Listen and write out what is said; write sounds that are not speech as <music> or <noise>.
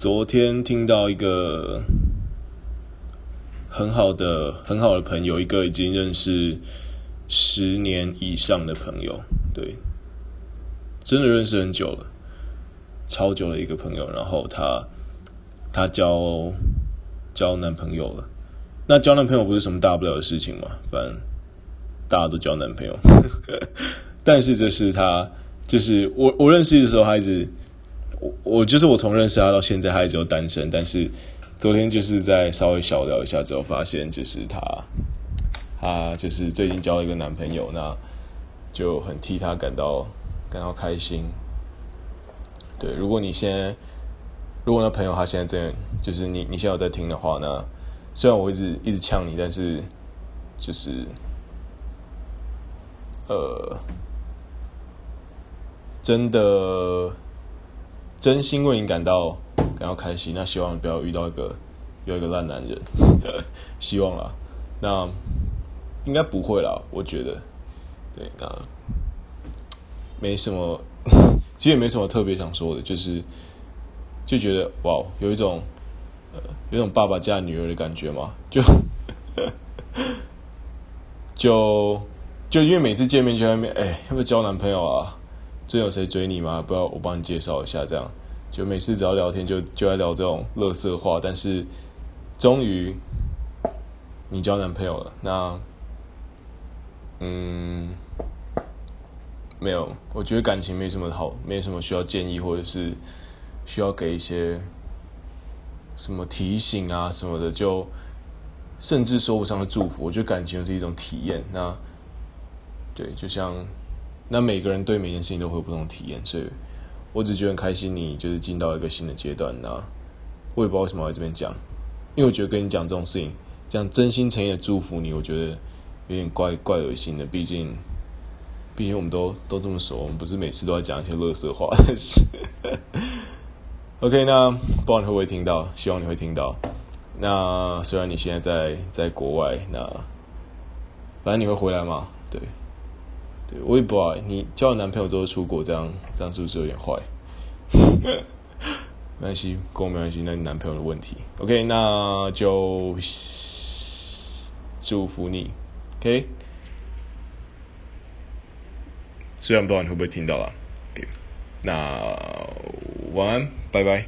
昨天听到一个很好的很好的朋友，一个已经认识十年以上的朋友，对，真的认识很久了，超久的一个朋友。然后他他交交男朋友了，那交男朋友不是什么大不了的事情嘛，反正大家都交男朋友。<laughs> 但是这是他，就是我我认识的时候，他一直。我我就是我从认识他到现在，他一直都单身。但是昨天就是在稍微小聊一下之后，发现就是他，他就是最近交了一个男朋友，那就很替他感到感到开心。对，如果你现在，如果那朋友他现在这样，就是你你现在有在听的话，那虽然我一直一直呛你，但是就是呃，真的。真心为你感到感到开心，那希望不要遇到一个有一个烂男人，<laughs> 希望啦，那应该不会啦，我觉得，对，那没什么，<laughs> 其实也没什么特别想说的，就是就觉得哇，有一种，有一种爸爸嫁女儿的感觉嘛，就 <laughs> 就就因为每次见面就在那边，哎，要不要交男朋友啊？最近有谁追你吗？不要，我帮你介绍一下。这样就每次只要聊天就就来聊这种垃圾话。但是终于你交男朋友了，那嗯，没有，我觉得感情没什么好，没什么需要建议或者是需要给一些什么提醒啊什么的，就甚至说不上的祝福。我觉得感情是一种体验。那对，就像。那每个人对每件事情都会有不同的体验，所以我只觉得很开心，你就是进到一个新的阶段。那我也不知道为什么在这边讲，因为我觉得跟你讲这种事情，这样真心诚意的祝福你，我觉得有点怪怪恶心的。毕竟，毕竟我们都都这么熟，我们不是每次都要讲一些垃圾话。是，OK，那不知道你会不会听到？希望你会听到。那虽然你现在在在国外，那反正你会回来嘛？对。对，我也不知道，你交了男朋友之后出国，这样这样是不是有点坏？<laughs> 没关系，跟我没关系，那你男朋友的问题。OK，那就祝福你。OK，虽然不知道你会不会听到啦。OK，那晚安，拜拜。